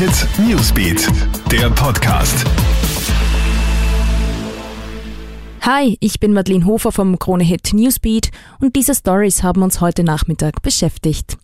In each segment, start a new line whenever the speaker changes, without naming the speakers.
Hit Newsbeat, der Podcast.
Hi, ich bin Madeleine Hofer vom Krone Hit Newsbeat und diese Stories haben uns heute Nachmittag beschäftigt.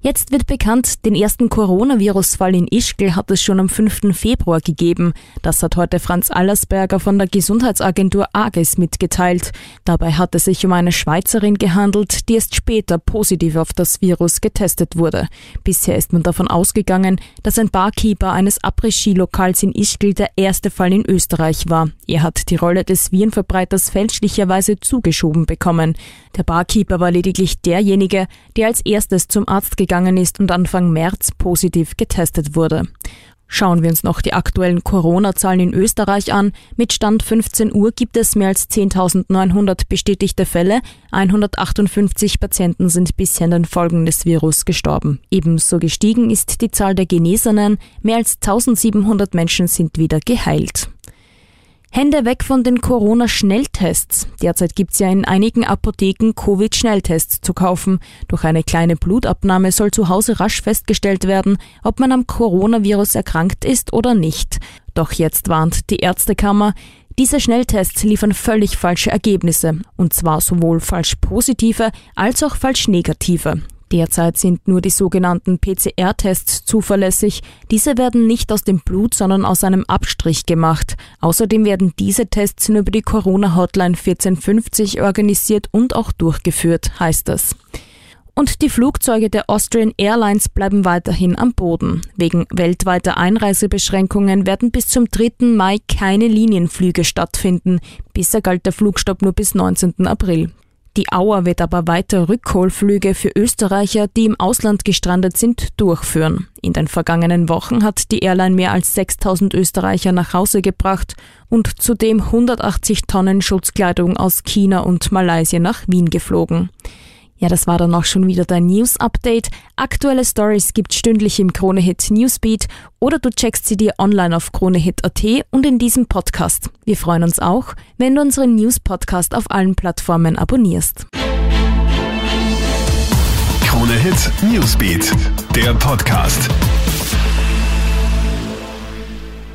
Jetzt wird bekannt, den ersten Coronavirus-Fall in Ischgl hat es schon am 5. Februar gegeben. Das hat heute Franz Allersberger von der Gesundheitsagentur AGES mitgeteilt. Dabei hat es sich um eine Schweizerin gehandelt, die erst später positiv auf das Virus getestet wurde. Bisher ist man davon ausgegangen, dass ein Barkeeper eines Après-Ski-Lokals in Ischgl der erste Fall in Österreich war. Er hat die Rolle des Virenverbreiters fälschlicherweise zugeschoben bekommen. Der Barkeeper war lediglich derjenige, der als erstes zum Arzt gegangen ist und Anfang März positiv getestet wurde. Schauen wir uns noch die aktuellen Corona-Zahlen in Österreich an. Mit Stand 15 Uhr gibt es mehr als 10.900 bestätigte Fälle. 158 Patienten sind bisher an den Folgen des Virus gestorben. Ebenso gestiegen ist die Zahl der Genesenen. Mehr als 1700 Menschen sind wieder geheilt. Hände weg von den Corona-Schnelltests. Derzeit gibt's ja in einigen Apotheken Covid-Schnelltests zu kaufen. Durch eine kleine Blutabnahme soll zu Hause rasch festgestellt werden, ob man am Coronavirus erkrankt ist oder nicht. Doch jetzt warnt die Ärztekammer, diese Schnelltests liefern völlig falsche Ergebnisse, und zwar sowohl falsch positive als auch falsch negative. Derzeit sind nur die sogenannten PCR-Tests zuverlässig. Diese werden nicht aus dem Blut, sondern aus einem Abstrich gemacht. Außerdem werden diese Tests nur über die Corona-Hotline 1450 organisiert und auch durchgeführt, heißt es. Und die Flugzeuge der Austrian Airlines bleiben weiterhin am Boden. Wegen weltweiter Einreisebeschränkungen werden bis zum 3. Mai keine Linienflüge stattfinden. Bisher galt der Flugstopp nur bis 19. April. Die Auer wird aber weiter Rückholflüge für Österreicher, die im Ausland gestrandet sind, durchführen. In den vergangenen Wochen hat die Airline mehr als 6000 Österreicher nach Hause gebracht und zudem 180 Tonnen Schutzkleidung aus China und Malaysia nach Wien geflogen. Ja, das war dann auch schon wieder dein News-Update. Aktuelle Stories gibt's stündlich im Kronehit Newsbeat oder du checkst sie dir online auf kronehit.at und in diesem Podcast. Wir freuen uns auch, wenn du unseren News-Podcast auf allen Plattformen abonnierst.
Kronehit Newsbeat, der Podcast.